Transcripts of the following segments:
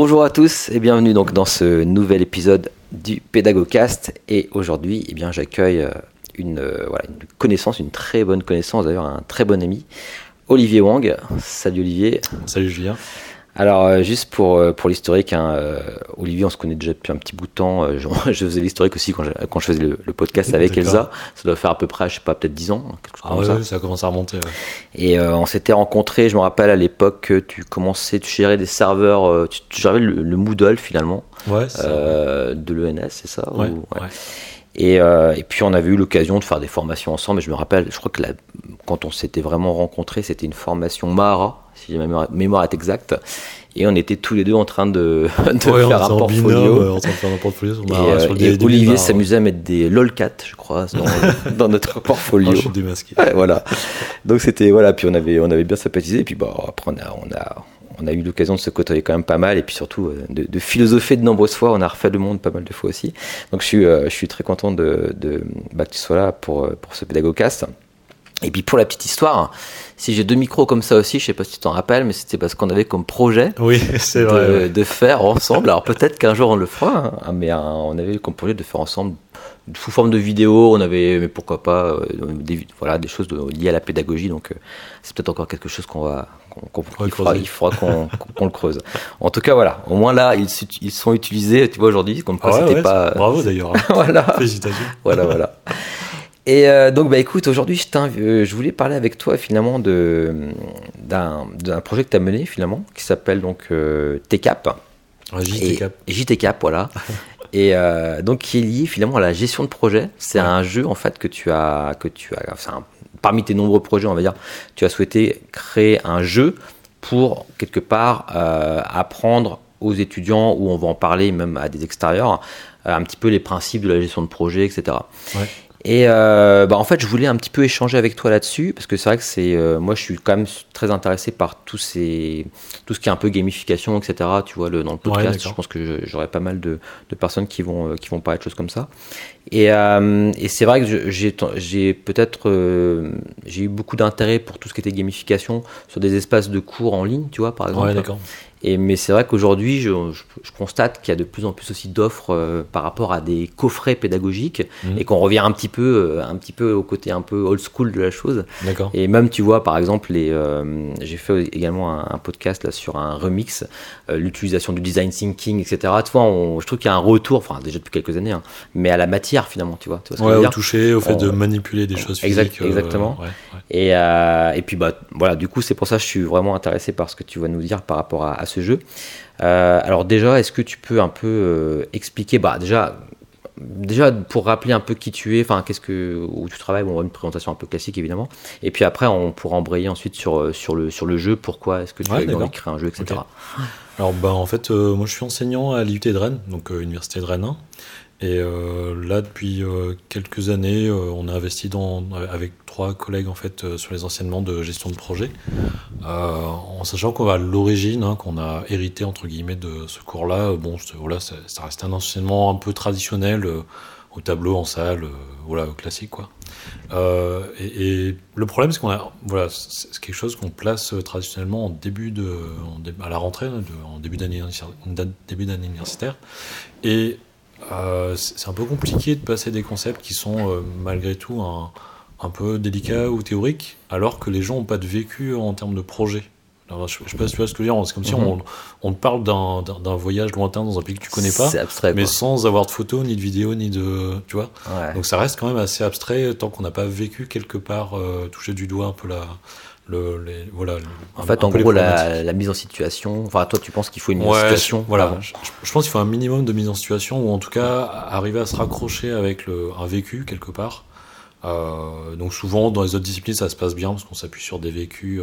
Bonjour à tous et bienvenue donc dans ce nouvel épisode du Pédagogcast et aujourd'hui eh bien j'accueille euh, une, euh, voilà, une connaissance, une très bonne connaissance d'ailleurs un très bon ami Olivier Wang. Salut Olivier. Salut Julien. Alors, euh, juste pour, euh, pour l'historique, hein, euh, Olivier, on se connaît déjà depuis un petit bout de temps. Je, je, faisais l'historique aussi quand je, quand je faisais le, le podcast avec Elsa. Ça doit faire à peu près, je sais pas, peut-être 10 ans. ah ouais, ça. ça commence à remonter. Ouais. Et on s'était rencontrés, je me rappelle à l'époque que tu commençais, tu gérais des serveurs, tu, tu gérais le, le, Moodle finalement. Ouais, de l'ENS, c'est ça ouais, ou, et, euh, et, puis on avait eu l'occasion de faire des formations ensemble. Et je me rappelle, je crois que la, quand on s'était vraiment rencontrés, c'était une formation Mahara, si ma mémoire, mémoire est exacte. Et on était tous les deux en train de, de ouais, faire un portfolio. Binôme, en train de faire un portfolio sur Mahara, et, sur le et Olivier s'amusait à mettre des lolcat, je crois, dans, dans notre portfolio. Oh, je suis démasqué. Ouais, voilà. Donc c'était voilà. Puis on avait on avait bien sympathisé. Et puis bon, après on a on a on a eu l'occasion de se côtoyer quand même pas mal et puis surtout de, de, philosopher de nombreuses fois. On a refait le monde pas mal de fois aussi. Donc je suis, euh, je suis très content de, de bah, que tu sois là pour, pour ce pédagogcast. Et puis pour la petite histoire, si j'ai deux micros comme ça aussi, je sais pas si tu t'en rappelles, mais c'était parce qu'on avait comme projet oui, de, vrai, de faire ensemble. Alors peut-être qu'un jour on le fera, hein, mais hein, on avait comme projet de faire ensemble sous forme de vidéo. On avait, mais pourquoi pas, euh, des, voilà, des choses de, liées à la pédagogie. Donc euh, c'est peut-être encore quelque chose qu'on va qu'on qu il, faudra, qu'on qu le creuse. En tout cas, voilà. Au moins là, ils, ils sont utilisés, tu vois, aujourd'hui, comme quoi ah ouais, c'était ouais, pas. Bravo d'ailleurs. Hein. voilà. Félicitations. Voilà, voilà. Et euh, donc, bah écoute, aujourd'hui, je, je voulais parler avec toi finalement d'un projet que tu as mené finalement, qui s'appelle donc euh, TCAP. JTCAP. JTCAP, voilà. et euh, donc, qui est lié finalement à la gestion de projet. C'est ouais. un jeu en fait que tu as, que tu as, un, parmi tes nombreux projets, on va dire, tu as souhaité créer un jeu pour quelque part euh, apprendre aux étudiants, ou on va en parler même à des extérieurs, euh, un petit peu les principes de la gestion de projet, etc. Ouais. Et euh, bah en fait, je voulais un petit peu échanger avec toi là-dessus, parce que c'est vrai que c'est, euh, moi, je suis quand même très intéressé par tous ces, tout ce qui est un peu gamification, etc. Tu vois, le, dans le podcast, ouais, je pense que j'aurai pas mal de, de, personnes qui vont, euh, qui vont parler de choses comme ça. Et, euh, et c'est vrai que j'ai, peut-être, j'ai eu beaucoup d'intérêt pour tout ce qui était gamification sur des espaces de cours en ligne, tu vois, par exemple. Ouais, d'accord. Et, mais c'est vrai qu'aujourd'hui, je, je, je, constate qu'il y a de plus en plus aussi d'offres euh, par rapport à des coffrets pédagogiques mmh. et qu'on revient un petit peu, euh, un petit peu au côté un peu old school de la chose. Et même, tu vois, par exemple, les, euh, j'ai fait également un, un, podcast là sur un remix, euh, l'utilisation du design thinking, etc. Tu vois, on, je trouve qu'il y a un retour, enfin déjà depuis quelques années, hein, mais à la matière finalement, tu vois. Tu vois ouais, au toucher, au fait on, de manipuler des choses exact, physiques. Exactement. Ouais, ouais. Et, euh, et puis bah voilà, du coup c'est pour ça que je suis vraiment intéressé par ce que tu vas nous dire par rapport à, à ce jeu. Euh, alors déjà, est-ce que tu peux un peu euh, expliquer, bah déjà, déjà pour rappeler un peu qui tu es, enfin qu'est-ce que où tu travailles, bon, on va une présentation un peu classique évidemment, et puis après on pourra embrayer ensuite sur sur le sur le jeu, pourquoi est-ce que tu ouais, as envie de créer un jeu, etc. Okay. Alors bah en fait, euh, moi je suis enseignant à l'IUT de Rennes, donc euh, université de Rennes 1. Et euh, là, depuis euh, quelques années, euh, on a investi dans, avec trois collègues en fait sur les enseignements de gestion de projet, en sachant qu'on va à l'origine, hein, qu'on a hérité entre guillemets de ce cours-là. Bon, voilà, ça, ça, reste un enseignement un peu traditionnel au tableau en salle, voilà, classique quoi. Et, et, le problème, c'est qu'on a, voilà, c'est quelque chose qu'on place traditionnellement en début de, à la rentrée, de, en début d'année début d'année universitaire, et euh, c'est un peu compliqué de passer des concepts qui sont euh, malgré tout un, un, peu délicats ou théoriques, alors que les gens n'ont pas de vécu en termes de projet. Alors, je, je sais pas si tu vois ce que je veux dire, c'est comme mm -hmm. si on, on te parle d'un voyage lointain dans un pays que tu connais pas, abstrait, mais quoi. sans avoir de photos, ni de vidéos, ni de. Tu vois ouais. Donc ça reste quand même assez abstrait tant qu'on n'a pas vécu quelque part, euh, touché du doigt un peu la, le, les, voilà, en fait, en gros, la, la, mise en situation. Enfin, toi, tu penses qu'il faut une mise ouais, en situation Voilà, je, je, pense qu'il faut un minimum de mise en situation, ou en tout cas arriver à se raccrocher avec le, un vécu quelque part. Donc souvent dans les autres disciplines ça se passe bien parce qu'on s'appuie sur des vécus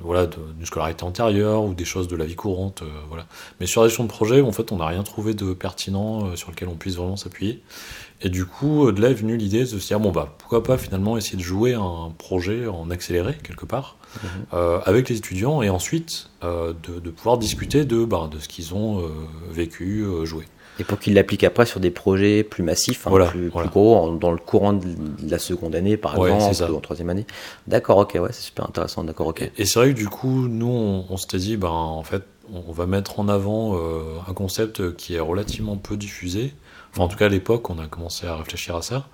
voilà, d'une scolarité antérieure ou des choses de la vie courante. voilà. Mais sur la gestion de projet, en fait, on n'a rien trouvé de pertinent sur lequel on puisse vraiment s'appuyer. Et du coup, de là est venue l'idée de se dire, bon, bah, pourquoi pas finalement essayer de jouer un projet en accéléré, quelque part, mhm. euh, avec les étudiants, et ensuite euh, de, de, pouvoir discuter de, bah, de ce qu'ils ont euh, vécu, joué. Et pour qu'ils l'appliquent après sur des projets plus massifs, hein, plus, gros, dans le courant de la seconde année, par exemple, ou en troisième année. D'accord, ok, ouais, c'est super intéressant, d'accord, ok. Et, c'est vrai que du coup, nous, on, on s'était dit, ben, en fait, on va mettre en avant un concept qui est relativement peu diffusé, en tout cas à l'époque, on a commencé à réfléchir à ça,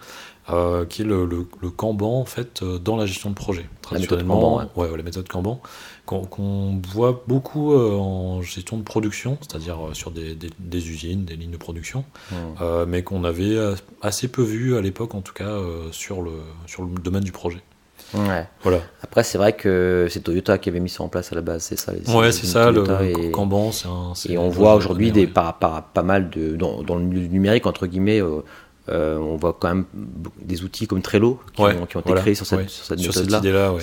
euh, qui est le, le, Kanban en fait euh, dans la gestion de projet. Traditionnellement, la méthode Kanban, ouais. la méthode Kanban, qu'on voit beaucoup euh, en gestion de production, c'est-à-dire sur des, des, usines, des lignes de production, mmh. mais qu'on avait assez peu vu à l'époque, en tout cas sur le sur le domaine du projet. Ouais. Voilà. Après, c'est vrai que c'est Toyota qui avait mis ça en place à la base, c'est ça. ouais, c'est ça. le, Kanban, c'est un. Et on voit aujourd'hui des par, pas mal de dans, dans, le numérique entre guillemets. Euh, euh, on voit quand même des outils comme Trello qui, ont, qui ont, été créés sur cette, sur cette méthode-là. idée-là, ouais.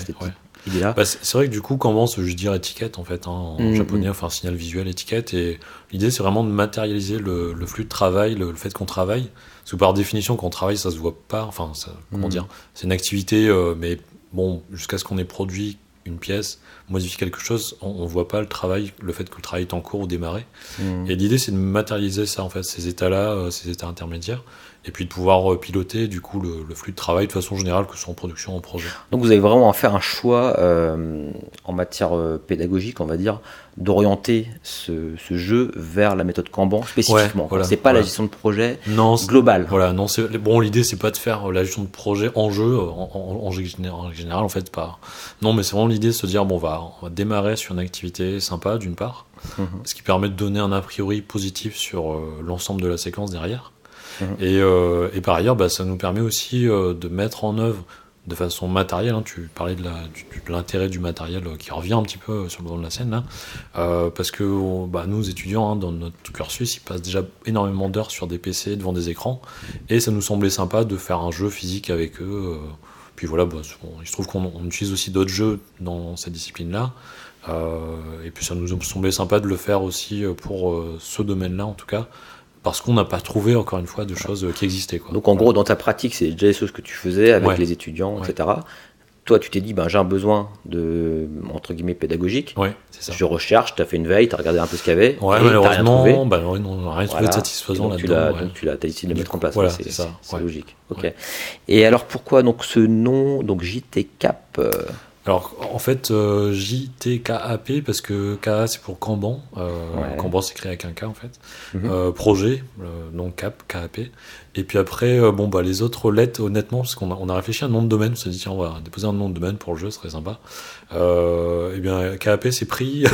Bah, c'est vrai que du coup, se veut dire étiquette en fait, hein, en mm, japonais, enfin signal visuel, étiquette. Et l'idée, c'est vraiment de matérialiser le, le, flux de travail, le, fait qu'on travaille. Parce que par définition, quand on travaille, ça se voit pas. Enfin, ça, comment mm. dire C'est une activité, euh, mais bon, jusqu'à ce qu'on ait produit une pièce, modifié quelque chose, on, ne voit pas le travail, le fait que le travail est en cours ou démarré. Mmh. Et l'idée, c'est de matérialiser ça, en fait, ces états-là, euh, ces états intermédiaires, et puis de pouvoir euh, piloter, du coup, le, flux de travail de façon générale, que ce soit en production ou en projet. Donc vous avez vraiment fait un choix euh, en matière pédagogique, on va dire, d'orienter ce, jeu vers la méthode Kanban spécifiquement. Ce c'est pas la gestion de projet non, globale. Voilà, non, bon. L'idée c'est pas de faire la gestion de projet en jeu, en, général, en fait pas. Non, mais c'est vraiment l'idée de se dire bon, on va, on va démarrer sur une activité sympa d'une part, mhm. ce qui permet de donner un a priori positif sur euh, l'ensemble de la séquence derrière. Mhm. Et, euh, et, par ailleurs, bah, ça nous permet aussi euh, de mettre en œuvre de façon matérielle. Hein, tu parlais de l'intérêt du, matériel qui revient un petit peu sur le devant de la scène là, parce que bah, nous étudiants hein, dans notre cursus, ils passent déjà énormément d'heures sur des PC devant des écrans, et ça nous semblait sympa de faire un jeu physique avec eux. Puis voilà, bah, il se trouve qu'on utilise aussi d'autres jeux dans cette discipline là. et puis ça nous semblait sympa de le faire aussi pour ce domaine-là en tout cas, parce qu'on n'a pas trouvé, encore une fois, de choses qui existaient. Quoi. Donc en gros, dans ta pratique, c'est déjà les choses que tu faisais avec les étudiants, etc. Toi, tu t'es dit, ben, j'ai un besoin de, entre guillemets, pédagogique. Ouais, c'est ça. Je recherche, tu as fait une veille, tu as regardé un peu ce qu'il y avait. Ouais, malheureusement, rien bah, on n'a rien trouvé de satisfaisant là-dedans. Donc tu l'as décidé de le mettre en place. Voilà, c'est ça. C'est logique. Ok. Et alors pourquoi donc ce nom, donc JT Cap euh, alors en fait euh, JTKAP parce que KA c'est pour Kanban, euh, Kanban c'est créé avec un K en fait, mhm. euh, projet, non Cap, KAP, et puis après bon bah les autres lettres honnêtement parce qu'on a, on a réfléchi à un nom de domaine, on s'est dit tiens on va déposer un nom de domaine pour le jeu, ce serait sympa, euh, eh bien, KAP c'est pris.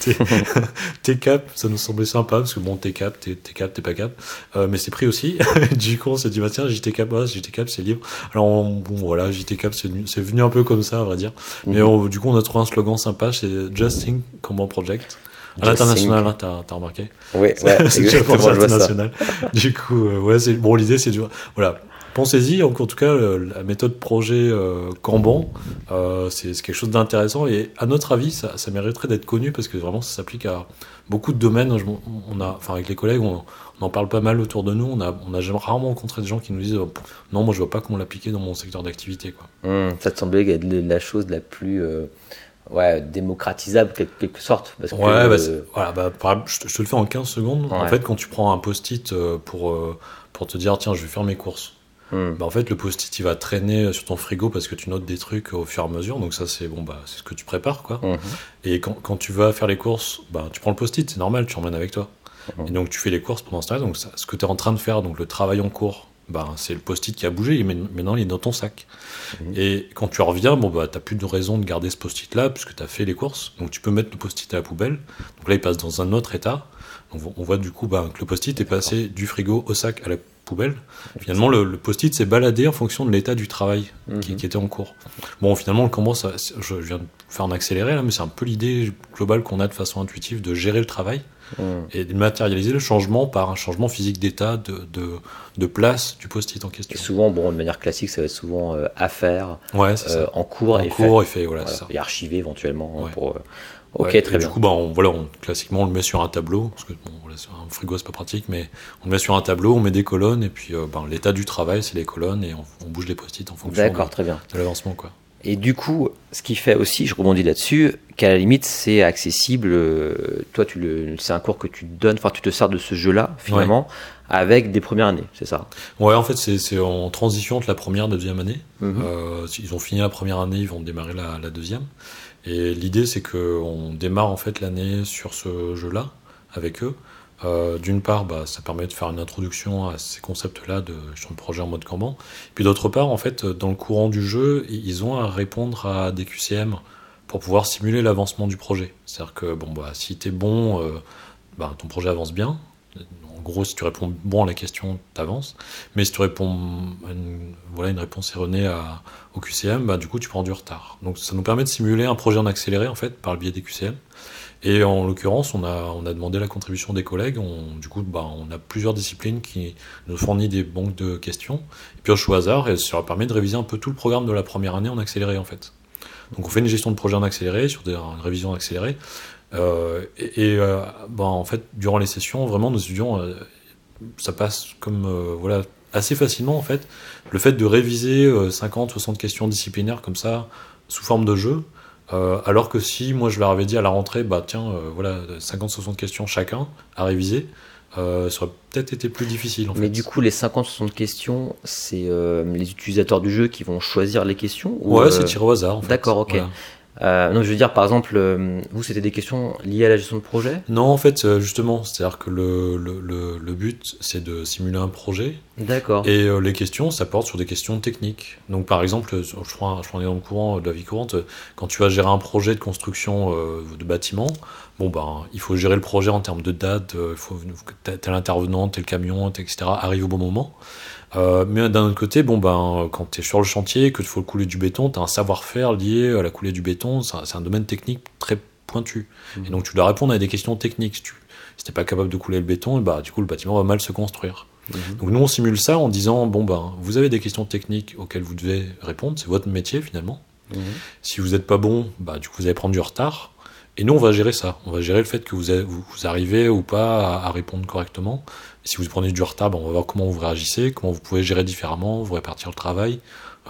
T-Cap, ça nous semblait sympa parce que bon, T-Cap, T-Cap, t'es pas cap. Euh, mais c'est pris aussi. du coup, on s'est dit, bah tiens, JT-Cap, JT-Cap, c'est libre. Alors, bon, voilà, JT-Cap, c'est venu, un peu comme ça, à vrai dire. Mais mhm. du coup, on a trouvé un slogan sympa, c'est Just Think Common Project. À l'international, hein, t'as remarqué Oui, ouais, c'est exactement, l'international. Du coup, euh, ouais, bon. L'idée, c'est voilà, pensez-y. En tout cas, la méthode projet euh, Kanban, euh, c'est quelque chose d'intéressant et à notre avis, ça, mériterait d'être connu parce que vraiment, ça s'applique à beaucoup de domaines. on a, enfin, avec les collègues, on, en parle pas mal autour de nous. On a, on a rarement rencontré des gens qui nous disent oh, non, moi, je vois pas comment l'appliquer dans mon secteur d'activité. Mmh, ça te semblait être la chose la plus euh, ouais, démocratisable quelque sorte. Parce que, ouais, bah, voilà, bah, je, te, le fais en 15 secondes. En fait, quand tu prends un post-it pour, pour te dire tiens, je vais faire mes courses. Hmm. Bah, en fait, le post-it il va traîner sur ton frigo parce que tu notes des trucs au fur et à mesure. Donc, ça, c'est bon, bah, c'est ce que tu prépares, quoi. Hmm. Et quand, quand, tu vas faire les courses, bah, tu prends le post-it, c'est normal, tu emmènes avec toi. Hmm. Et donc, tu fais les courses pendant ce temps Donc, ce que tu es en train de faire, donc le travail en cours, bah, c'est le post-it qui a bougé, maintenant il est dans ton sac. Et quand tu reviens, bon, bah, tu n'as plus de raison de garder ce post-it là, puisque tu as fait les courses. Donc, tu peux mettre le post-it à la poubelle. Donc là, il passe dans un autre état. Donc, on voit du coup bah, que le post-it est passé du frigo au sac à la poubelle. Finalement, le, post-it s'est baladé en fonction de l'état du travail qui, mhm. était en cours. Bon, finalement, le comment, ça, je viens de faire un accéléré là, mais c'est un peu l'idée globale qu'on a de façon intuitive de gérer le travail. Mmh. et de matérialiser le changement par un changement physique d'état, de, de, de place du post-it en Et question. souvent, bon, de manière classique, ça va être souvent euh, à faire, Ouais, euh, en cours En et cours fait. et fait, voilà, Voilà, c'est ça. et archivé éventuellement. hein, Ouais. Pour, euh, Ok, Ouais, très et bien. Du coup, bah, on, voilà, on, classiquement, on le met sur un tableau, parce que bon, voilà, un frigo, c'est pas pratique, mais on le met sur un tableau, on met des colonnes, et puis euh, ben, l'état du travail, c'est les colonnes, et on, on bouge les post-it en fonction de, D'accord, très bien. de l'avancement. quoi. Et du coup, ce qui fait aussi, je rebondis là-dessus, qu'à la limite, c'est accessible. euh, toi, tu le, c'est un cours que tu donnes, enfin, tu te sers de ce jeu-là, finalement, avec des premières années, c'est ça? Ouais, en fait, c'est c'est en transition entre la première et la deuxième année. Mhm. Euh, ils ont fini la première année, ils vont démarrer la, la deuxième. Et l'idée, c'est qu'on démarre en fait l'année sur ce jeu-là avec eux. Euh, D'une part, bah, ça permet de faire une introduction à ces concepts-là de gestion projet en mode Kanban. Puis d'autre part, en fait, dans le courant du jeu, ils ont à répondre à des QCM pour pouvoir simuler l'avancement du projet. C'est-à-dire que bon, bah, si tu es bon, euh, bah, ton projet avance bien. En gros, si tu réponds bon à la question, tu avances. Mais si tu réponds une, voilà, une réponse erronée à, au QCM, du coup, tu prends du retard. Donc, ça nous permet de simuler un projet en accéléré, en fait, par le biais des QCM. Et en l'occurrence, on a, demandé la contribution des collègues. Du coup, bah, on a plusieurs disciplines qui nous fournissent des banques de questions. Et puis, au choix hasard, ça leur permet de réviser un peu tout le programme de la première année en accéléré, en fait. Donc, on fait une gestion de projet en accéléré, sur une révision accélérée. Euh, et euh, bah, en fait, durant les sessions, vraiment, nos étudiants, euh, ça passe comme euh, voilà assez facilement en fait. Le fait de réviser euh, 50, 60 questions disciplinaires comme ça, sous forme de jeu, euh, alors que si moi je leur avais dit à la rentrée, bah tiens, euh, voilà, 50, 60 questions chacun à réviser, euh, ça aurait peut-être été plus difficile en Mais fait. du coup, les 50-60 questions, c'est les utilisateurs du jeu qui vont choisir les questions ou, ouais, c'est tiré au hasard. en fait. d'accord, ok. Voilà. Euh, non, je veux dire, par exemple, euh, vous, c'était des questions liées à la gestion de projet Non, en fait, euh, justement, c'est-à-dire que le, le, le, le but, c'est de simuler un projet, D'accord. Et euh, les questions, ça porte sur des questions techniques. Donc par exemple, je prends, je prends un exemple courant de la vie courante, quand tu vas gérer un projet de construction de bâtiment, bon ben il faut gérer le projet en termes de date, euh, il faut tel intervenant, tel camion, etc. arrive au bon moment. Euh, mais d'un autre côté, bon ben quand tu es sur le chantier, que tu faut couler du béton, tu as un savoir-faire lié à la coulée du béton, c'est un, domaine technique très pointu. Mhm. Et donc tu dois répondre à des questions techniques. Si tu si t'es pas capable de couler le béton, et bah, du coup le bâtiment va mal se construire. Mhm. Donc nous on simule ça en disant bon ben vous avez des questions techniques auxquelles vous devez répondre, c'est votre métier finalement. Mhm. Si vous n'êtes pas bon, bah du coup vous allez prendre du retard. Et nous on va gérer ça. On va gérer le fait que vous, vous, arrivez ou pas à, répondre correctement. Si vous prenez du retard, bah, on va voir comment vous réagissez, comment vous pouvez gérer différemment, vous répartir le travail,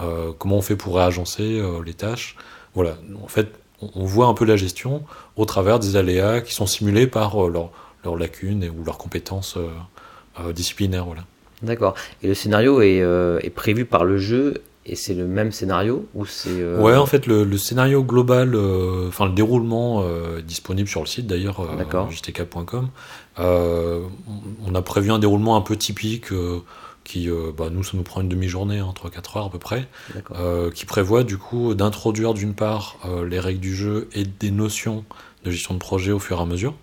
euh, comment on fait pour réagencer euh, les tâches. Voilà. En fait, on, voit un peu la gestion au travers des aléas qui sont simulés par leurs leurs lacunes ou leurs compétences euh, disciplinaires. Voilà. D'accord. Et le scénario est prévu par le jeu et c'est le même scénario ou c'est euh, Ouais, en fait, le, le scénario global, euh, enfin le déroulement euh, disponible sur le site d'ailleurs, jtk.com. On a prévu un déroulement un peu typique qui, bah, nous, ça nous prend une demi-journée, hein, 3-4 heures à peu près, qui prévoit du coup d'introduire d'une part les règles du jeu et des notions de gestion de projet au fur et à mesure.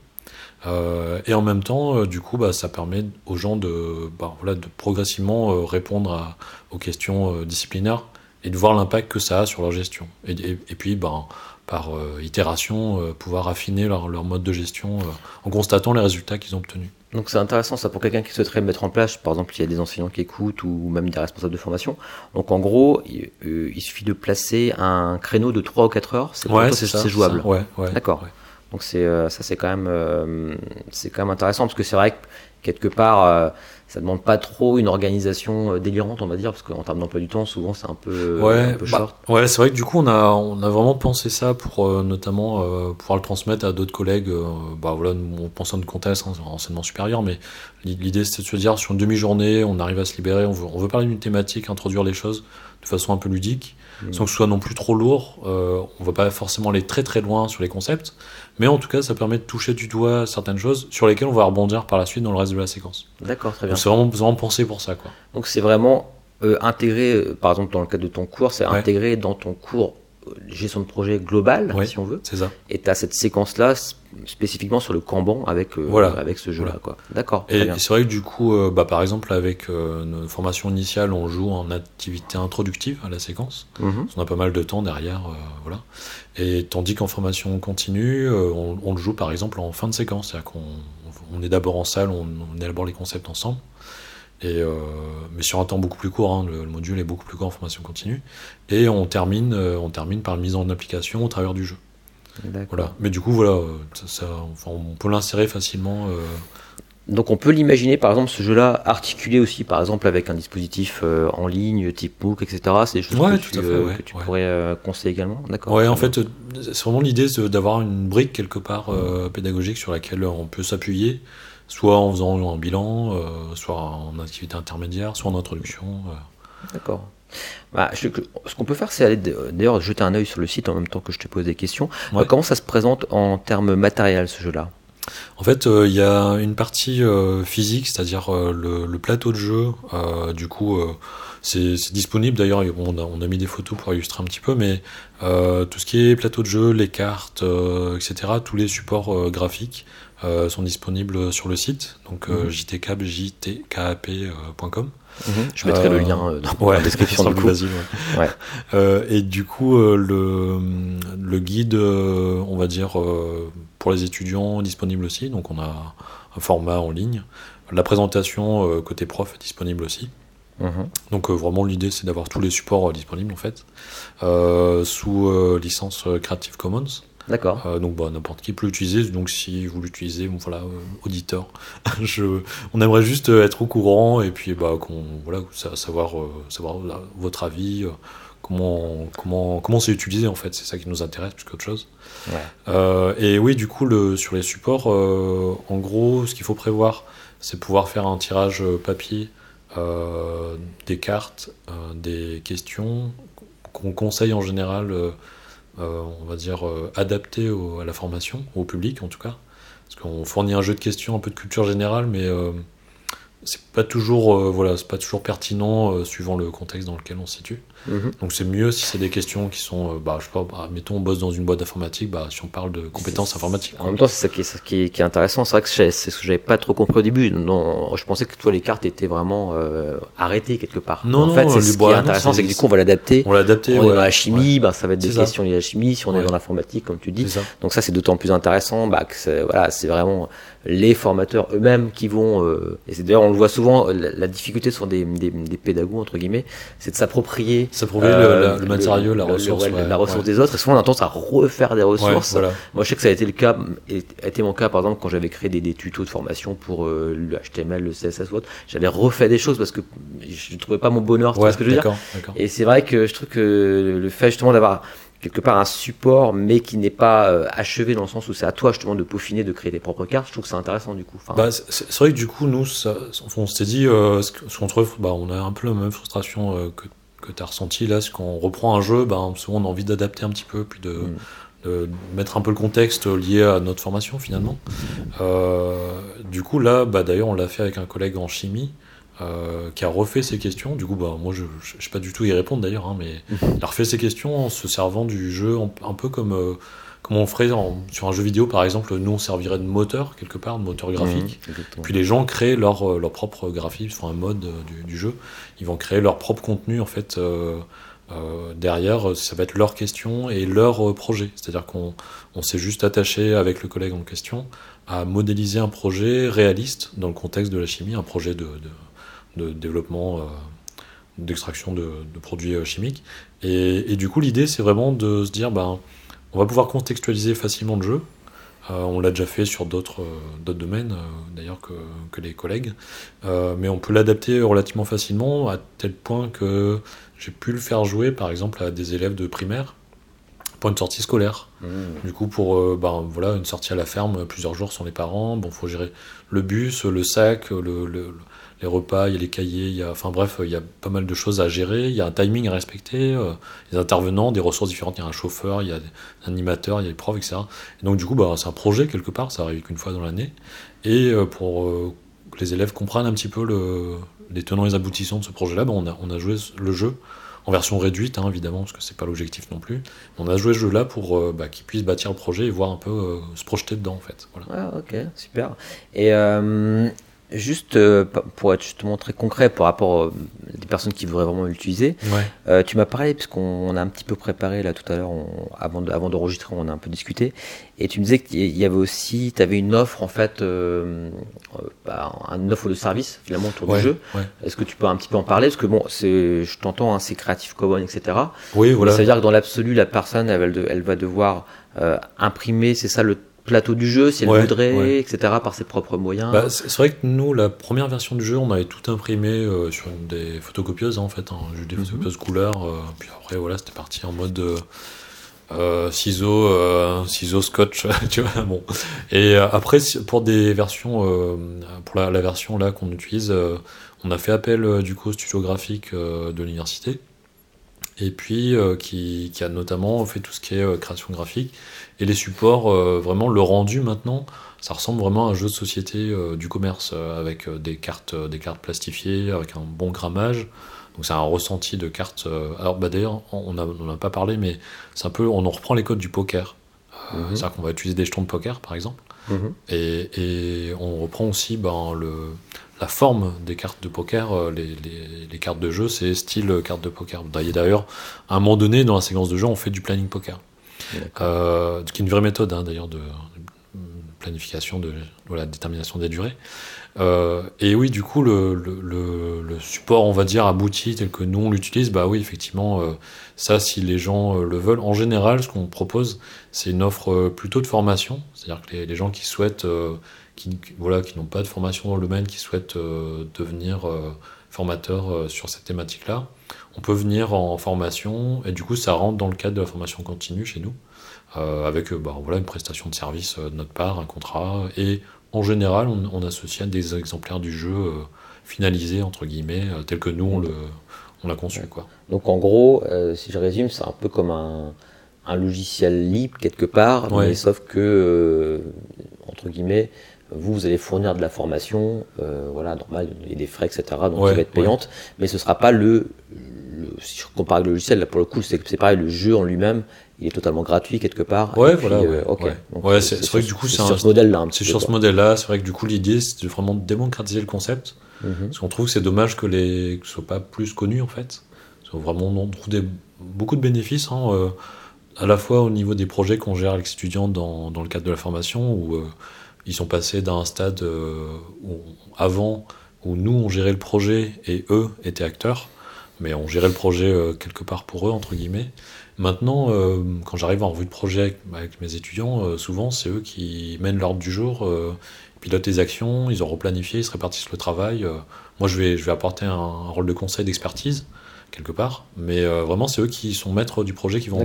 Euh, et en même temps, euh, du coup, bah, ça permet aux gens de, bah, voilà, de progressivement euh, répondre à- aux questions disciplinaires et de voir l'impact que ça a sur leur gestion. Et, et- et puis, ben, par itération, pouvoir affiner leur, leur mode de gestion en constatant les résultats qu'ils ont obtenus. Donc c'est intéressant ça pour quelqu'un qui souhaiterait mettre en place. Par exemple, il y a des enseignants qui écoutent ou même des responsables de formation. Donc en gros, il, il suffit de placer un créneau de 3 ou 4 heures. C'est jouable. ça. Ouais, ouais, D'accord. Donc c'est euh, ça c'est quand même euh, c'est quand même intéressant parce que c'est vrai que quelque part euh, ça demande pas trop une organisation délirante on va dire parce qu'en termes d'emploi du temps souvent c'est un peu Ouais, un peu bah, short. ouais, c'est vrai que du coup on a on a vraiment pensé ça pour euh, notamment euh, pouvoir le transmettre à d'autres collègues. euh, bah voilà, nous, on pense à notre contexte, hein, en enseignement supérieur, mais l'i- l'idée c'était de se dire sur une demi-journée, on arrive à se libérer, on veut, on veut parler d'une thématique, introduire les choses de façon un peu ludique, Sans que ce soit non plus trop lourd. Euh, on va pas forcément aller très très loin sur les concepts, mais en tout cas ça permet de toucher du doigt certaines choses sur lesquelles on va rebondir par la suite dans le reste de la séquence. D'accord très bien. Donc c'est vraiment, vraiment pensé pour ça quoi. Donc c'est vraiment euh, intégré euh, par exemple dans le cadre de ton cours c'est Ouais. intégré dans ton cours euh, gestion de projet global Ouais. si on veut C'est ça. et tu as cette séquence là spécifiquement sur le Kanban avec euh, Voilà. avec ce jeu là Voilà. quoi. D'accord. Et, c'est vrai que du coup, euh, bah, par exemple, avec euh, nos formations initiales, on joue en activité introductive à la séquence. Mhm. On a pas mal de temps derrière, euh, voilà. Et tandis qu'en formation continue, on, on le joue par exemple en fin de séquence, c'est-à-dire qu'on on on est d'abord en salle, on, on élabore les concepts ensemble. Et, mais sur un temps beaucoup plus court, hein, le, le module est beaucoup plus court en formation continue. Et on termine, on termine par la mise en application au travers du jeu. Voilà. Mais du coup, voilà, euh, ça, ça- enfin, on peut l'insérer facilement. euh, Donc on peut l'imaginer par exemple ce jeu-là articulé aussi par exemple avec un dispositif euh, en ligne type MOOC etc. C'est des choses Ouais, que tu, à fait, euh, ouais, que tu ouais. pourrais euh, conseiller également. D'accord. Ouais, en fait, c'est vraiment l'idée d'avoir une brique quelque part pédagogique sur laquelle on peut s'appuyer, soit en faisant un bilan, soit en activité intermédiaire, soit en introduction. D'accord. Bah, je- ce qu'on peut faire, c'est aller d- d'ailleurs jeter un œil sur le site en même temps que je te pose des questions. Ouais. Euh, comment ça se présente en termes matériels ce jeu-là? En fait, euh, il y a une partie euh, physique, c'est-à-dire euh, le, le plateau de jeu. euh, du coup, euh, c'est disponible. D'ailleurs, on, a, on a mis des photos pour illustrer un petit peu, mais euh, tout ce qui est plateau de jeu, les cartes, euh, etc., tous les supports euh, graphiques euh, sont disponibles sur le site. Donc, euh, Mhm. jtkap, jtkap.com. Je mettrai le Euh, lien euh, dans Ouais, la description du coup. ouais. Ouais. Euh, et du coup, euh, le, le guide, euh, on va dire, euh, pour les étudiants disponible aussi. Donc, on a un format en ligne. La présentation euh, côté prof est disponible aussi. Mhm. Donc, euh, vraiment, l'idée, c'est d'avoir tous les supports euh, disponibles, en fait, euh, sous euh, licence euh, Creative Commons. D'accord. Euh, donc, bah, n'importe qui peut l'utiliser. Donc, si vous l'utilisez, bon, voilà, euh, auditeur, je, on aimerait juste euh, être au courant et puis, bah, qu'on, voilà, sa- savoir, euh, savoir votre avis, comment, comment, comment c'est utilisé, en fait. C'est ça qui nous intéresse plus qu'autre chose. Ouais. Et oui, du coup, le, sur les supports, en gros, ce qu'il faut prévoir, c'est pouvoir faire un tirage papier des cartes, des questions qu'on conseille en général, on va dire, euh, adaptées au- à la formation, au public en tout cas. Parce qu'on fournit un jeu de questions, un peu de culture générale, mais euh, c'est pas toujours, euh, voilà, c'est pas toujours pertinent euh, suivant le contexte dans lequel on se situe. Mhm. Donc c'est mieux si c'est des questions qui sont, euh, bah, je sais pas, bah, mettons on bosse dans une boîte d'informatique, bah, si on parle de compétences informatiques. En même temps, c'est ça qui est, ça qui est, qui est intéressant. C'est vrai que c'est ce que j'avais pas trop compris au début. Non, je pensais que toi, les cartes étaient vraiment euh, arrêtées quelque part. Non, en non, fait, c'est ce qui est intéressant, c'est- que du coup, on va l'adapter. On l'a adapté. On est voilà. dans la chimie, Ouais. bah, ça va être des ça. questions liées à la chimie. Si on est Ouais. dans l'informatique, comme tu dis, C'est ça. donc ça, c'est d'autant plus intéressant bah, que c'est voilà, c'est vraiment les formateurs eux-mêmes qui vont. euh, et c'est d'ailleurs, on le voit souvent, la, la difficulté sur des, des, des pédagogues entre guillemets, c'est de s'approprier. Ça prouvait euh, le, le matériau, la ressource. ouais, la ressource des autres. Et souvent, on a tendance à refaire des ressources. voilà. Moi, je sais que ça a été le cas, et a été mon cas, par exemple, quand j'avais créé des, des tutos de formation pour euh, le HTML, le CSS ou autre. J'avais refait des choses parce que je ne trouvais pas mon bonheur, tu vois Ouais, ce que je veux dire. d'accord, d'accord. Et c'est vrai que je trouve que le fait justement d'avoir quelque part un support, mais qui n'est pas euh, achevé dans le sens où c'est à toi justement de peaufiner, de créer tes propres cartes, je trouve que c'est intéressant du coup. Enfin, Bah, c'est vrai que du coup, nous, ça, on s'était dit, euh, ce que- ce qu'on trouve, bah, on a un peu la même frustration euh, que, que tu as ressenti là, c'est qu'on reprend un jeu, bah, souvent on a envie d'adapter un petit peu, puis de, Mm. de mettre un peu le contexte lié à notre formation finalement. Euh, du coup, là, bah, d'ailleurs, on l'a fait avec un collègue en chimie. euh, qui a refait ses questions. Du coup, bah, moi, je ne sais pas du tout y répondre d'ailleurs, hein, mais il a refait ses questions en se servant du jeu un peu comme, euh, comme on ferait en- sur un jeu vidéo, par exemple. Nous, on servirait de moteur, quelque part, de moteur graphique. Exactement. Puis les gens créent leur, euh, leur propre graphisme, enfin un mode euh, du, du jeu. Ils vont créer leur propre contenu en fait. euh, euh, derrière, euh, ça va être leur question et leur projet. C'est-à-dire qu'on on s'est juste attaché avec le collègue en question à modéliser un projet réaliste dans le contexte de la chimie, un projet de, de, de développement, euh, d'extraction de, de produits chimiques. Et, et du coup, l'idée, c'est vraiment de se dire, ben, on va pouvoir contextualiser facilement le jeu. Euh, on l'a déjà fait sur d'autres euh, domaines, euh, d'ailleurs, que, que les collègues. Mais on peut l'adapter relativement facilement, à tel point que j'ai pu le faire jouer, par exemple, à des élèves de primaire pour une sortie scolaire. Mhm. Du coup, pour ben, voilà, une sortie à la ferme, plusieurs jours sans les parents, bon, faut gérer le bus, le sac, le, le- le- les repas, il y a les cahiers, il y a, enfin bref, il y a pas mal de choses à gérer, il y a un timing à respecter, euh, des intervenants, des ressources différentes, il y a un chauffeur, il y a un animateur, il y a les profs, etc. Et donc du coup, bah, c'est un projet quelque part, ça arrive qu'une fois dans l'année, et euh, pour euh, que les élèves comprennent un petit peu le, les tenants et les aboutissants de ce projet-là, bah, on, a, joué le jeu en version réduite, hein, évidemment, parce que c'est pas l'objectif non plus. On a joué ce jeu-là pour euh, bah, qu'ils puissent bâtir le projet et voir un peu euh, se projeter dedans, en fait. Voilà. Ah, ok, super. Et euh, Juste euh, pour être justement très concret par rapport aux personnes qui voudraient vraiment l'utiliser, euh, tu m'as parlé, puisqu'on a un petit peu préparé là tout à l'heure, avant, avant d'enregistrer, on a un peu discuté, et tu me disais qu'il y avait aussi, tu avais une offre en fait, euh, bah, une offre de service finalement autour du jeu. Est-ce que tu peux un petit peu en parler? Parce que bon, je t'entends, hein, c'est Creative Commons, etc. Oui, voilà. Ça veut dire que dans l'absolu, la personne, elle, elle va devoir imprimer, c'est ça le plateau du jeu, si elle voudrait, etc., par ses propres moyens. Bah, c'est vrai que nous, la première version du jeu, on avait tout imprimé euh, sur des photocopieuses, en fait, hein, des mhm. photocopieuses couleurs. Euh, puis après, voilà, c'était parti en mode euh, ciseaux, ciseaux scotch, tu vois. Bon. Et après, pour des versions, pour la, version là qu'on utilise, on a fait appel du coup au studio graphique de l'université et puis qui, qui, a notamment fait tout ce qui est création graphique et les supports, euh, vraiment, le rendu maintenant, ça ressemble vraiment à un jeu de société euh, du commerce, euh, avec des cartes, des cartes plastifiées, avec un bon grammage. Donc c'est un ressenti de cartes. alors bah d'ailleurs, on n'en a pas parlé, mais c'est un peu, on en reprend les codes du poker. Mhm. C'est-à-dire qu'on va utiliser des jetons de poker, par exemple. Mhm. et, et, on reprend aussi ben, le, la forme des cartes de poker. Les, les, les cartes de jeu, c'est style carte de poker. D'ailleurs, à un moment donné, dans la séquence de jeu, on fait du planning poker. Euh, qui est une vraie méthode hein, d'ailleurs de, planification, de voilà, détermination des durées. Euh, et oui, du coup, le, le, support, on va dire, abouti tel que nous on l'utilise, bah oui, effectivement, euh, ça, si les gens le veulent, en général, ce qu'on propose, c'est une offre plutôt de formation, c'est-à-dire que les, gens qui souhaitent, qui, voilà, qui n'ont pas de formation dans le domaine, qui souhaitent devenir formateurs sur cette thématique-là, on peut venir en formation et du coup ça rentre dans le cadre de la formation continue chez nous euh, avec euh, bah, voilà, une prestation de service euh, de notre part, un contrat. Et en général on, associe des exemplaires du jeu finalisés entre guillemets tel que nous on le on l'a conçu quoi. Donc en gros si je résume c'est un peu comme un, logiciel libre quelque part mais sauf que entre guillemets vous, vous allez fournir de la formation, voilà, normal, et des frais, etc., donc qui va être payante, mais ce ne sera pas le, si je compare avec le logiciel, là pour le coup, c'est pareil, le jeu en lui-même, il est totalement gratuit quelque part. Ouais, voilà. Euh, ouais, c'est vrai que du coup, c'est sur ce modèle-là. C'est sur ce modèle-là. C'est vrai que du coup, l'idée, c'est de vraiment démocratiser le concept. Mhm. Parce qu'on trouve que c'est dommage que les que ce soit pas plus connu en fait. Parce vraiment, on trouve des, beaucoup de bénéfices. Hein, euh, à la fois au niveau des projets qu'on gère avec les étudiants dans, dans, le cadre de la formation, où euh, ils sont passés d'un stade où, avant où nous on gérait le projet et eux étaient acteurs mais on gérait le projet euh, quelque part pour eux, entre guillemets. Maintenant, euh, quand j'arrive en revue de projet avec, mes étudiants, euh, souvent c'est eux qui mènent l'ordre du jour, pilotent les actions, ils ont replanifié, ils se répartissent le travail. moi, je vais, je vais apporter un rôle de conseil d'expertise quelque part. Mais euh, vraiment, c'est eux qui sont maîtres du projet qui vont.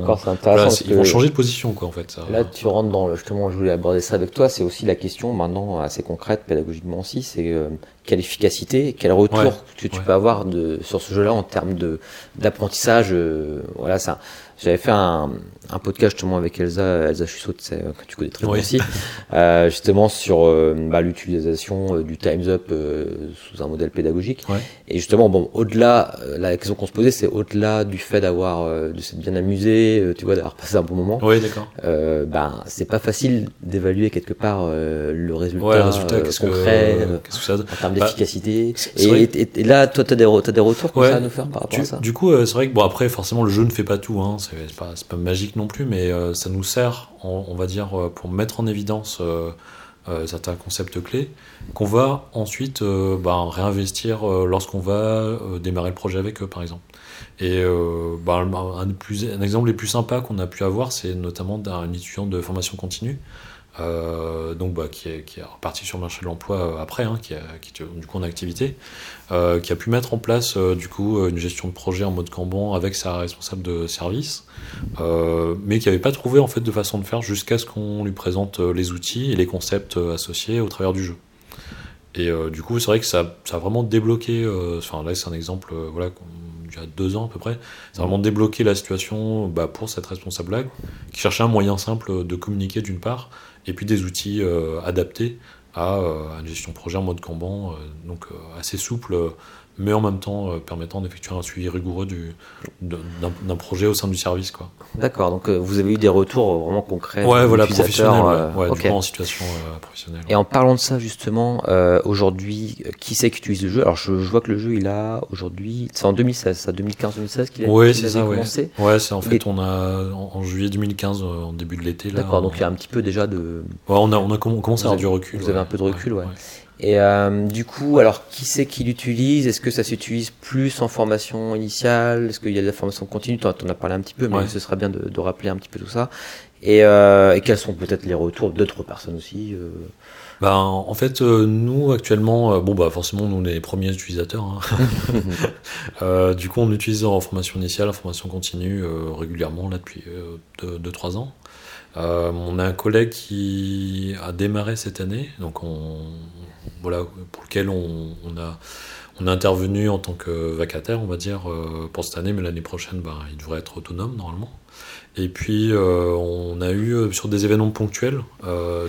ils vont changer de position, quoi, en fait. Là, tu rentres dans le, justement, je voulais aborder ça avec toi. C'est aussi la question maintenant assez concrète, pédagogiquement aussi, c'est euh, quelle efficacité, quel retour que tu peux avoir de, sur ce jeu-là en termes de d'apprentissage. Euh, voilà, ça. J'avais fait un, un, podcast justement avec Elsa, Elsa Chussot, que tu connais très bien aussi, euh, justement sur euh, bah, l'utilisation euh, du Time's Up euh, sous un modèle pédagogique. Et justement, bon, au-delà, la question qu'on se posait, c'est au-delà du fait d'avoir, de s'être bien amusé, tu vois, d'avoir passé un bon moment. Oui, d'accord. ben, c'est pas facile d'évaluer quelque part le résultat, ouais, le résultat concret que, que ça... en termes bah, d'efficacité. et, et, là, toi, tu as, as, des retours comme ça à nous faire par rapport à ça? Du coup, c'est vrai que bon, après, forcément, le jeu ne fait pas tout. Hein, c'est pas, pas, magique non plus, mais euh, ça nous sert, on, va dire, euh, pour mettre en évidence euh, certains concepts clés qu'on va ensuite bah, réinvestir lorsqu'on va démarrer le projet avec eux, par exemple. Et bah, un, plus, un exemple les plus sympas qu'on a pu avoir, c'est notamment d'un étudiant de formation continue euh, donc bah, qui, est, qui reparti sur le marché de l'emploi euh, après, hein, qui, est du coup en activité, euh, qui a pu mettre en place du coup une gestion de projet en mode Kanban avec sa responsable de service, mais qui n'avait pas trouvé en fait de façon de faire jusqu'à ce qu'on lui présente les outils et les concepts associés au travers du jeu. Et du coup, c'est vrai que ça, ça, a vraiment débloqué. Enfin, là, c'est un exemple, voilà, deux ans à peu près. A vraiment débloqué la situation bah, pour cette responsable-là, qui cherchait un moyen simple de communiquer d'une part, et puis des outils euh, adaptés à, euh, à, une gestion projet en mode Kanban, euh, donc assez souple, mais en même temps euh, permettant d'effectuer un suivi rigoureux du, d'un, projet au sein du service. Quoi. D'accord, donc vous avez eu des retours vraiment concrets Ouais, voilà, professionnels, ouais, en situation professionnelle. Et en parlant de ça, justement, aujourd'hui, qui c'est qui utilise le jeu? Alors, je, vois que le jeu, il a aujourd'hui, c'est en 2016, c'est 2015-2016 qu'il a, ouais, c'est ça, commencé Ouais, c'est en fait, on a en, juillet 2015, en début de l'été. D'accord, donc il y a un petit peu déjà de. Ouais, on a, on a commencé à avoir du recul. Vous avez un peu de recul, ouais. Et euh, du coup, alors qui c'est qui l'utilise? Est-ce que ça s'utilise plus en formation initiale? Est-ce qu'il y a de la formation continue? Tu en as parlé un petit peu, mais ce serait bien de, de, rappeler un petit peu tout ça. Et, euh, et quels sont peut-être les retours d'autres personnes aussi euh? ben, en fait, euh, nous actuellement, euh, bon bah forcément, nous on est les premiers utilisateurs. Hein. du coup, on utilise en formation initiale, en formation continue régulièrement là depuis 2-3 ans. Euh, on a un collègue qui a démarré cette année, donc on, voilà, pour lequel on, a, on intervenu en tant que vacataire, on va dire, euh, pour cette année, mais l'année prochaine, bah, il devrait être autonome normalement. Et puis euh, on a eu sur des événements ponctuels,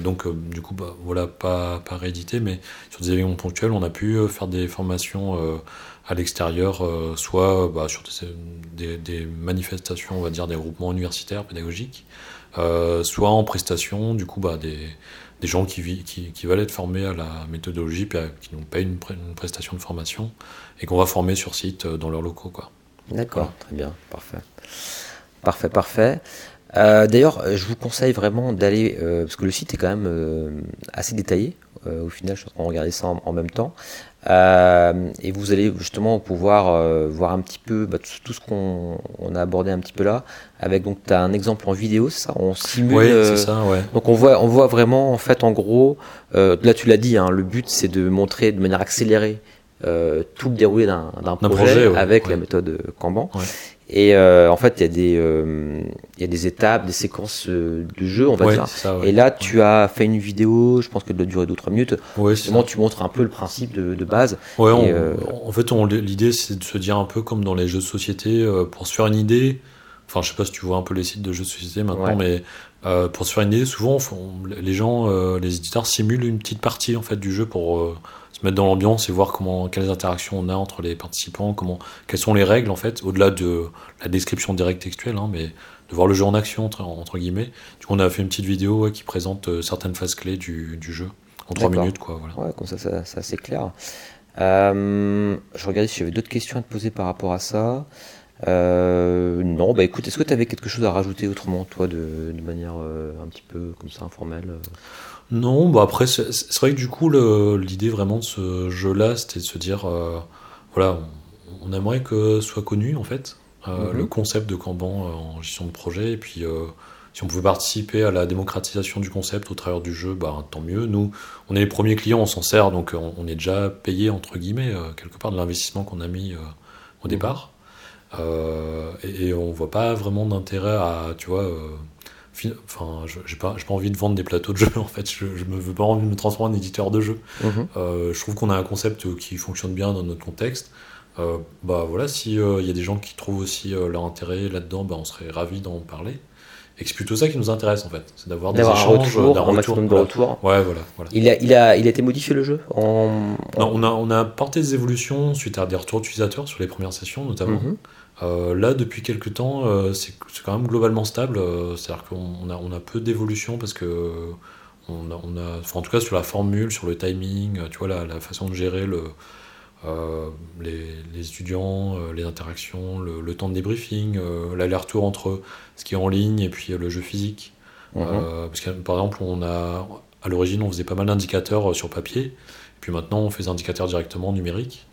donc du coup bah, voilà pas, pas réédité, mais sur des événements ponctuels, on a pu faire des formations à l'extérieur, soit bah, sur des, manifestations, on va dire des groupements universitaires pédagogiques, euh, soit en prestation, du coup, bah, des, des gens qui, qui, qui, veulent être formés à la méthodologie, puis qui n'ont pas une, une, prestation de formation, et qu'on va former sur site euh, dans leurs locaux. D'accord, très bien, parfait. Parfait, parfait. Euh, D'ailleurs, je vous conseille vraiment d'aller, euh, parce que le site est quand même euh, assez détaillé, au final, je suis en regarder ça en, en même temps. Euh, et vous allez justement pouvoir euh, voir un petit peu bah, tout, ce qu'on a abordé un petit peu là. Avec donc tu as un exemple en vidéo, ça, on simule. Oui, c'est ça, ouais. Donc on voit, on voit vraiment en fait en gros, euh, là tu l'as dit, hein, le but c'est de montrer de manière accélérée tout le déroulé d'un projet, projet avec la méthode Kanban. Et euh, en fait, il y, a des, euh, y a des étapes, des séquences euh, de jeu, on va dire. Et là, tu as fait une vidéo, je pense qu'elle doit durer 2-3 minutes. Ouais, Justement, tu montres un peu le principe de, de base. Ouais, en fait, l'idée, c'est de se dire un peu comme dans les jeux de société, pour se faire une idée. Enfin, je sais pas si tu vois un peu les sites de jeux de société maintenant, mais pour se faire une idée, souvent, les gens, les éditeurs simulent une petite partie en fait du jeu pour mettre dans l'ambiance et voir comment quelles interactions on a entre les participants, comment quelles sont les règles en fait, au-delà de la description directe textuelle, hein, mais de voir le jeu en action entre, entre guillemets. Du coup, on a fait une petite vidéo qui présente euh, certaines phases clés du, du jeu en trois minutes, quoi. Voilà. Ouais, comme ça, ça, c'est assez clair. Euh, je regardais si j'avais d'autres questions à te poser par rapport à ça. Euh, non, bah écoute, est-ce que tu avais quelque chose à rajouter autrement, toi, de, de manière euh, un petit peu comme ça informelle non, bah après, c'est vrai que du coup, l'idée vraiment de ce jeu-là, c'était de se dire, euh, voilà, on, aimerait que soit connu, en fait, euh, mhm. le concept de Kanban euh, en gestion de projet, et puis si on pouvait participer à la démocratisation du concept au travers du jeu, bah, tant mieux. Nous, on est les premiers clients, on s'en sert, donc on, est déjà payé, entre guillemets, quelque part de l'investissement qu'on a mis au mhm. départ. Et, et, on voit pas vraiment d'intérêt à, tu vois enfin, j'ai pas, pas envie de vendre des plateaux de jeux en fait. Je, je me veux pas envie de me transformer en éditeur de jeux. Mhm. Euh, je trouve qu'on a un concept qui fonctionne bien dans notre contexte. Euh, bah voilà, s'il euh, y a des gens qui trouvent aussi leur intérêt là-dedans, bah, on serait ravis d'en parler. Et c'est plutôt ça qui nous intéresse en fait, c'est d'avoir des échanges, un, retour, un maximum de retour. Ouais, voilà, voilà. Il a, il a, il a été modifié le jeu en... Non, on a, on a apporté des évolutions suite à des retours utilisateurs sur les premières sessions notamment. Mhm. Euh, là, depuis quelques temps, euh, c'est quand même globalement stable. Euh, c'est-à-dire qu'on a, on a peu d'évolution parce que, on a, on a en tout cas sur la formule, sur le timing, tu vois, la, la façon de gérer le, les, les, étudiants, les interactions, le, le, temps de débriefing, l'aller-retour entre ce qui est en ligne et puis le jeu physique. Mhm. parce que, par exemple, on a, à l'origine, on faisait pas mal d'indicateurs sur papier, et puis maintenant, on fait des indicateurs directement numériques.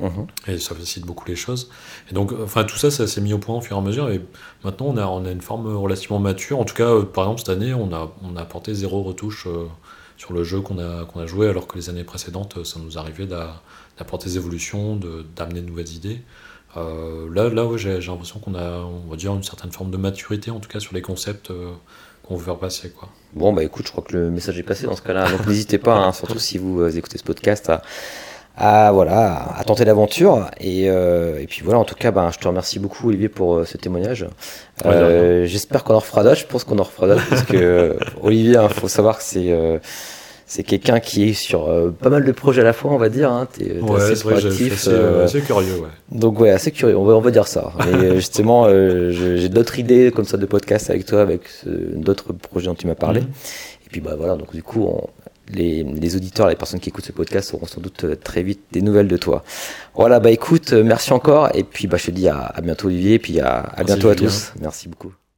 Mhm. Et ça facilite beaucoup les choses. Et donc, enfin, tout ça, ça s'est mis au point au fur et à mesure. Et maintenant, on a, on a une forme relativement mature. En tout cas, euh, par exemple, cette année, on a, on a apporté zéro retouche euh, sur le jeu qu'on a, a joué, alors que les années précédentes, euh, ça nous arrivait d'apporter des évolutions, d'amener de, nouvelles idées. là, là j'ai l'impression qu'on a, on va dire, une certaine forme de maturité, en tout cas, sur les concepts qu'on veut faire passer. Quoi. Bon, bah écoute, je crois que le message est passé dans ce cas-là. Donc n'hésitez pas, hein, surtout si vous écoutez ce podcast, à à voilà à tenter l'aventure et, euh, et, puis voilà en tout cas ben je te remercie beaucoup Olivier pour euh, ce témoignage euh, j'espère qu'on en refera d'autres je pense qu'on en refera d'autres parce que Olivier il hein, faut savoir que c'est c'est quelqu'un qui est sur euh, pas mal de projets à la fois, on va dire. Hein. T'es, Ouais, assez proactif. assez, euh, assez curieux, ouais. donc ouais, assez curieux. On va, on va dire ça. Et justement, euh, j'ai d'autres idées comme ça de podcast avec toi, avec d'autres projets dont tu m'as parlé. Mhm. Et puis bah voilà, donc du coup, on- les, les auditeurs, les personnes qui écoutent ce podcast auront sans doute euh, très vite des nouvelles de toi. Voilà, bah écoute, euh, merci encore. Et puis bah je te dis à, à bientôt Olivier, et puis à, à bientôt à tous. Merci beaucoup.